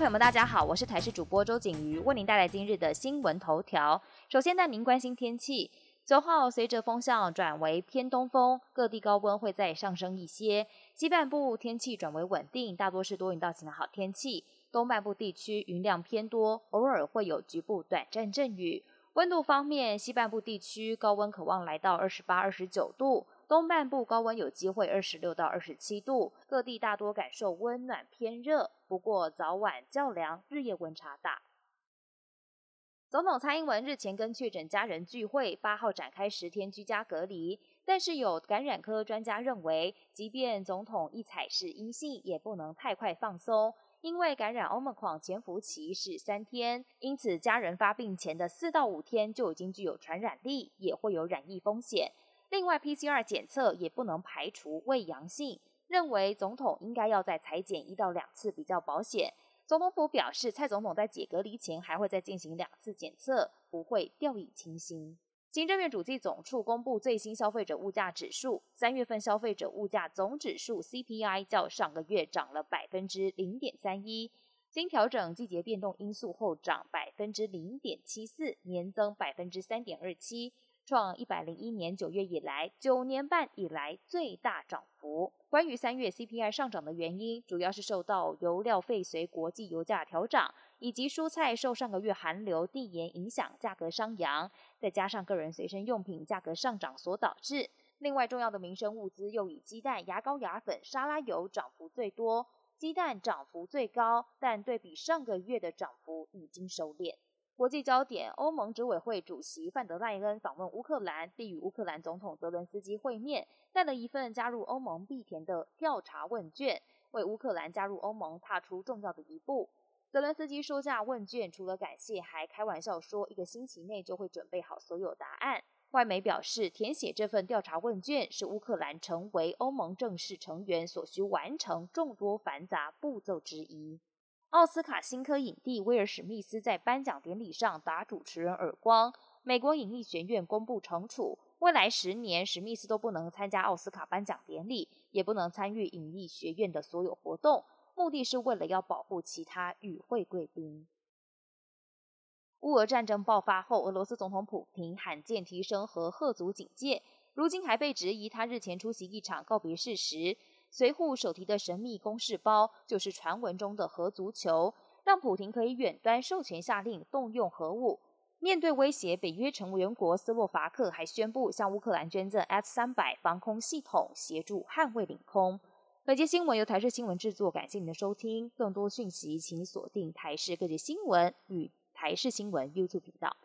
朋友们，大家好，我是台视主播周景瑜，为您带来今日的新闻头条。首先带您关心天气。九号随着风向转为偏东风，各地高温会再上升一些。西半部天气转为稳定，大多是多云到晴的好天气。东半部地区云量偏多，偶尔会有局部短暂阵雨。温度方面，西半部地区高温可望来到二十八、二十九度，东半部高温有机会二十六到二十七度。各地大多感受温暖偏热，不过早晚较凉，日夜温差大。总统蔡英文日前跟确诊家人聚会，八号展开十天居家隔离。但是有感染科专家认为，即便总统一采是阴性，也不能太快放松，因为感染 Omicron 潜伏期是三天，因此家人发病前的四到五天就已经具有传染力，也会有染疫风险。另外，PCR 检测也不能排除未阳性，认为总统应该要再裁剪一到两次比较保险。总统府表示，蔡总统在解隔离前还会再进行两次检测，不会掉以轻心。行政院主计总处公布最新消费者物价指数，三月份消费者物价总指数 CPI 较上个月涨了百分之零点三一，经调整季节变动因素后涨百分之零点七四，年增百分之三点二七。创一百零一年九月以来九年半以来最大涨幅。关于三月 CPI 上涨的原因，主要是受到油料费随国际油价调涨，以及蔬菜受上个月寒流递延影响价格上扬，再加上个人随身用品价格上涨所导致。另外，重要的民生物资又以鸡蛋、牙膏、牙粉、沙拉油涨幅最多，鸡蛋涨幅最高，但对比上个月的涨幅已经收敛。国际焦点：欧盟执委会主席范德赖恩访问乌克兰，并与乌克兰总统泽伦斯基会面，带了一份加入欧盟必填的调查问卷，为乌克兰加入欧盟踏出重要的一步。泽伦斯基收下问卷，除了感谢，还开玩笑说，一个星期内就会准备好所有答案。外媒表示，填写这份调查问卷是乌克兰成为欧盟正式成员所需完成众多繁杂步骤之一。奥斯卡新科影帝威尔史密斯在颁奖典礼上打主持人耳光，美国影艺学院公布惩处，未来十年史密斯都不能参加奥斯卡颁奖典礼，也不能参与影艺学院的所有活动，目的是为了要保护其他与会贵宾。乌俄战争爆发后，俄罗斯总统普京罕见提升和赫族警戒，如今还被质疑他日前出席一场告别式时。随护手提的神秘公事包，就是传闻中的核足球，让普廷可以远端授权下令动用核武。面对威胁，北约成员国斯洛伐克还宣布向乌克兰捐赠 S 三百防空系统，协助捍卫领空。本节新闻由台视新闻制作，感谢您的收听。更多讯息请锁定台视各界新闻与台视新闻 YouTube 频道。